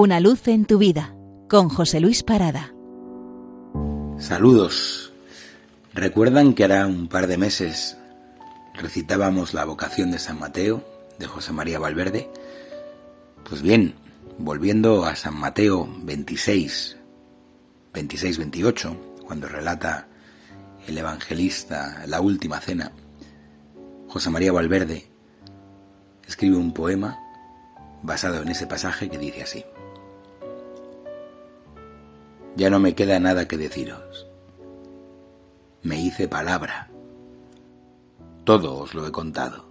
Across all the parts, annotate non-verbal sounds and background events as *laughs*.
Una luz en tu vida con José Luis Parada. Saludos. ¿Recuerdan que hará un par de meses recitábamos la vocación de San Mateo de José María Valverde? Pues bien, volviendo a San Mateo 26, 26-28, cuando relata el evangelista la última cena, José María Valverde escribe un poema basado en ese pasaje que dice así. Ya no me queda nada que deciros. Me hice palabra. Todo os lo he contado.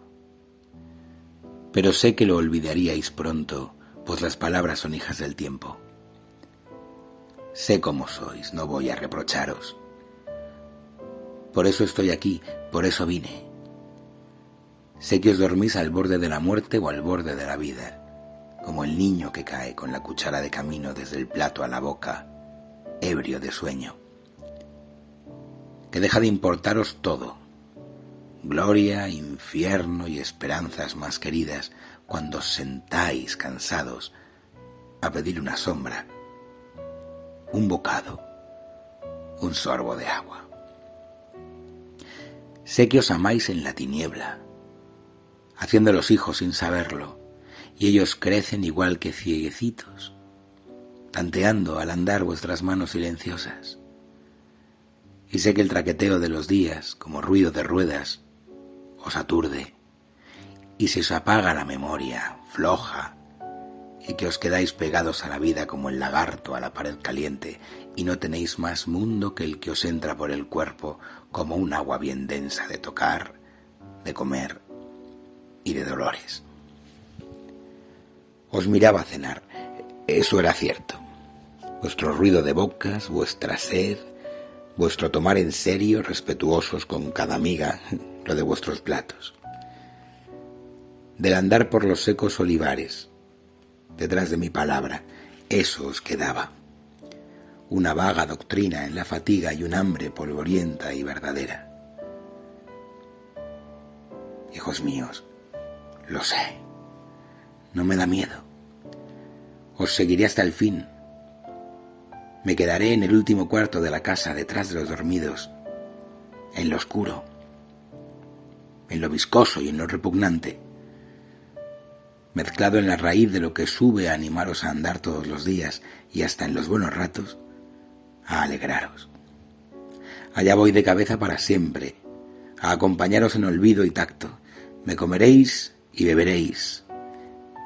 Pero sé que lo olvidaríais pronto, pues las palabras son hijas del tiempo. Sé cómo sois, no voy a reprocharos. Por eso estoy aquí, por eso vine. Sé que os dormís al borde de la muerte o al borde de la vida, como el niño que cae con la cuchara de camino desde el plato a la boca, ebrio de sueño. Que deja de importaros todo, gloria, infierno y esperanzas más queridas, cuando os sentáis cansados a pedir una sombra, un bocado, un sorbo de agua. Sé que os amáis en la tiniebla, haciendo los hijos sin saberlo, y ellos crecen igual que cieguecitos, tanteando al andar vuestras manos silenciosas. Y sé que el traqueteo de los días, como ruido de ruedas, os aturde, y se os apaga la memoria, floja, y que os quedáis pegados a la vida como el lagarto a la pared caliente, y no tenéis más mundo que el que os entra por el cuerpo como un agua bien densa de tocar, de comer y de dolores. Os miraba cenar, eso era cierto. Vuestro ruido de bocas, vuestra sed, vuestro tomar en serio, respetuosos con cada miga, *laughs* lo de vuestros platos. Del andar por los secos olivares, detrás de mi palabra, eso os quedaba. Una vaga doctrina en la fatiga y un hambre polvorienta y verdadera. Hijos míos, lo sé. No me da miedo. Os seguiré hasta el fin. Me quedaré en el último cuarto de la casa, detrás de los dormidos, en lo oscuro, en lo viscoso y en lo repugnante, mezclado en la raíz de lo que sube a animaros a andar todos los días y hasta en los buenos ratos, a alegraros. Allá voy de cabeza para siempre, a acompañaros en olvido y tacto. Me comeréis y beberéis.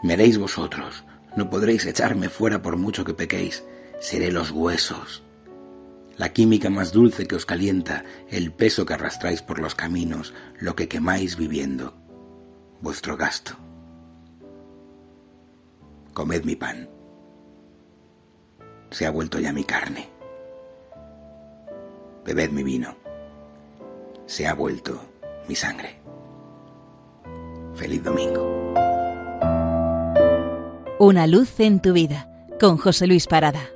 Me haréis vosotros, no podréis echarme fuera por mucho que pequéis, seré los huesos. La química más dulce que os calienta, el peso que arrastráis por los caminos, lo que quemáis viviendo, vuestro gasto. Comed mi pan. Se ha vuelto ya mi carne. Bebed mi vino. Se ha vuelto mi sangre. Feliz domingo. Una luz en tu vida con José Luis Parada.